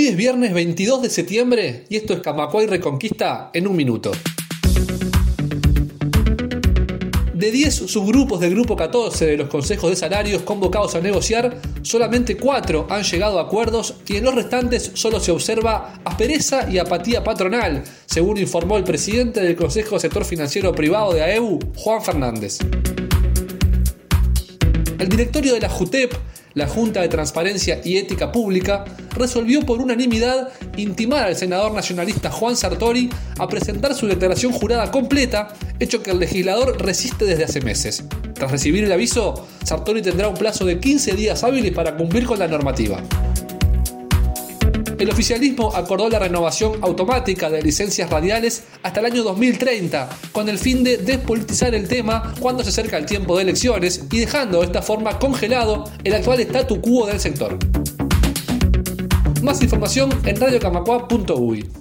Hoy es viernes 22 de septiembre y esto es Camacuay Reconquista en un minuto. De 10 subgrupos del grupo 14 de los consejos de salarios convocados a negociar, solamente 4 han llegado a acuerdos y en los restantes solo se observa aspereza y apatía patronal, según informó el presidente del Consejo Sector Financiero Privado de AEU, Juan Fernández. El directorio de la JUTEP la Junta de Transparencia y Ética Pública resolvió por unanimidad intimar al senador nacionalista Juan Sartori a presentar su declaración jurada completa, hecho que el legislador resiste desde hace meses. Tras recibir el aviso, Sartori tendrá un plazo de 15 días hábiles para cumplir con la normativa el oficialismo acordó la renovación automática de licencias radiales hasta el año 2030, con el fin de despolitizar el tema cuando se acerca el tiempo de elecciones y dejando de esta forma congelado el actual statu quo del sector. Más información en radiocamacua.uy.